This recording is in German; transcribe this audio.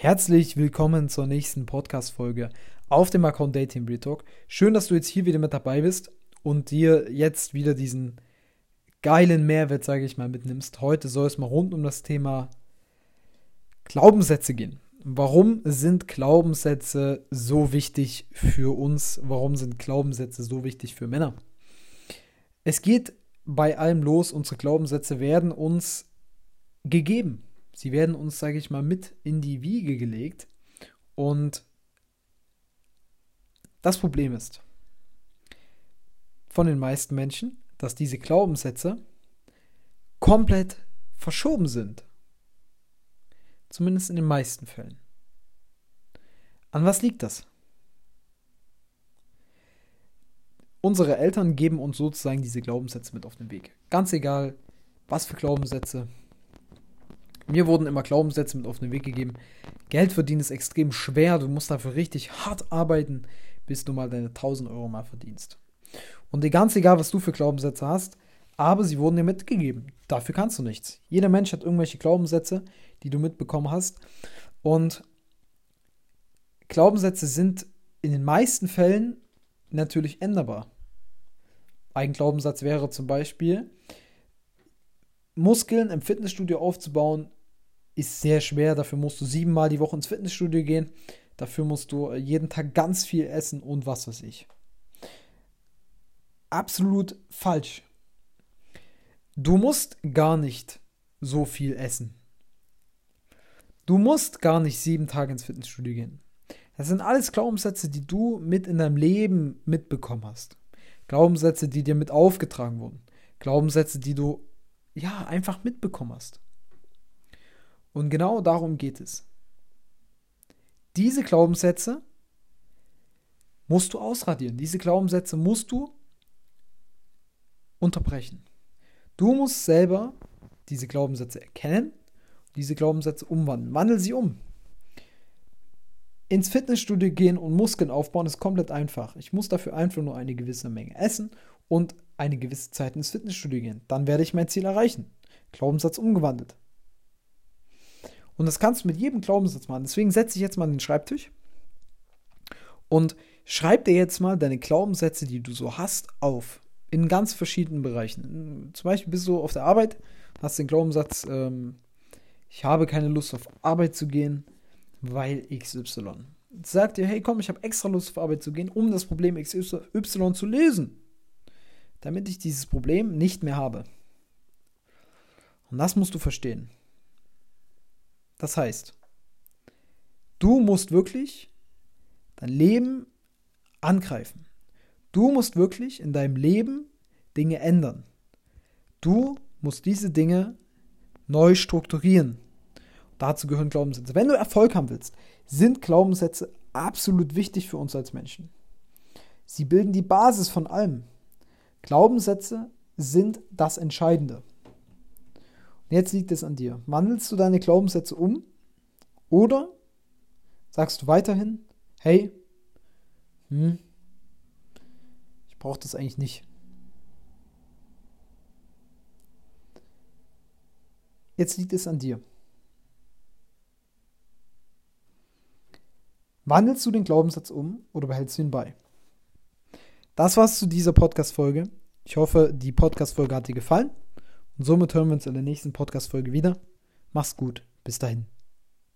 Herzlich willkommen zur nächsten Podcast-Folge auf dem Account Dating Real Talk. Schön, dass du jetzt hier wieder mit dabei bist und dir jetzt wieder diesen geilen Mehrwert, sage ich mal, mitnimmst. Heute soll es mal rund um das Thema Glaubenssätze gehen. Warum sind Glaubenssätze so wichtig für uns? Warum sind Glaubenssätze so wichtig für Männer? Es geht bei allem los. Unsere Glaubenssätze werden uns gegeben. Sie werden uns, sage ich mal, mit in die Wiege gelegt. Und das Problem ist von den meisten Menschen, dass diese Glaubenssätze komplett verschoben sind. Zumindest in den meisten Fällen. An was liegt das? Unsere Eltern geben uns sozusagen diese Glaubenssätze mit auf den Weg. Ganz egal, was für Glaubenssätze, mir wurden immer Glaubenssätze mit auf den Weg gegeben. Geld verdienen ist extrem schwer. Du musst dafür richtig hart arbeiten, bis du mal deine 1000 Euro mal verdienst. Und ganz egal, was du für Glaubenssätze hast, aber sie wurden dir mitgegeben. Dafür kannst du nichts. Jeder Mensch hat irgendwelche Glaubenssätze, die du mitbekommen hast. Und Glaubenssätze sind in den meisten Fällen natürlich änderbar. Ein Glaubenssatz wäre zum Beispiel, Muskeln im Fitnessstudio aufzubauen, ist sehr schwer. Dafür musst du siebenmal die Woche ins Fitnessstudio gehen. Dafür musst du jeden Tag ganz viel essen und was weiß ich. Absolut falsch. Du musst gar nicht so viel essen. Du musst gar nicht sieben Tage ins Fitnessstudio gehen. Das sind alles Glaubenssätze, die du mit in deinem Leben mitbekommen hast. Glaubenssätze, die dir mit aufgetragen wurden. Glaubenssätze, die du ja einfach mitbekommen hast. Und genau darum geht es. Diese Glaubenssätze musst du ausradieren. Diese Glaubenssätze musst du unterbrechen. Du musst selber diese Glaubenssätze erkennen, diese Glaubenssätze umwandeln. Wandel sie um. Ins Fitnessstudio gehen und Muskeln aufbauen ist komplett einfach. Ich muss dafür einfach nur eine gewisse Menge essen und eine gewisse Zeit ins Fitnessstudio gehen. Dann werde ich mein Ziel erreichen. Glaubenssatz umgewandelt. Und das kannst du mit jedem Glaubenssatz machen. Deswegen setze ich jetzt mal an den Schreibtisch und schreib dir jetzt mal deine Glaubenssätze, die du so hast, auf. In ganz verschiedenen Bereichen. Zum Beispiel bist du auf der Arbeit, hast den Glaubenssatz, ähm, ich habe keine Lust auf Arbeit zu gehen, weil XY. Sag dir, hey komm, ich habe extra Lust auf Arbeit zu gehen, um das Problem XY zu lösen. Damit ich dieses Problem nicht mehr habe. Und das musst du verstehen. Das heißt, du musst wirklich dein Leben angreifen. Du musst wirklich in deinem Leben Dinge ändern. Du musst diese Dinge neu strukturieren. Dazu gehören Glaubenssätze. Wenn du Erfolg haben willst, sind Glaubenssätze absolut wichtig für uns als Menschen. Sie bilden die Basis von allem. Glaubenssätze sind das Entscheidende. Jetzt liegt es an dir. Wandelst du deine Glaubenssätze um oder sagst du weiterhin, hey, hm, ich brauche das eigentlich nicht. Jetzt liegt es an dir. Wandelst du den Glaubenssatz um oder behältst du ihn bei? Das war's zu dieser Podcast-Folge. Ich hoffe, die Podcast-Folge hat dir gefallen. Und somit hören wir uns in der nächsten Podcast-Folge wieder. Mach's gut. Bis dahin.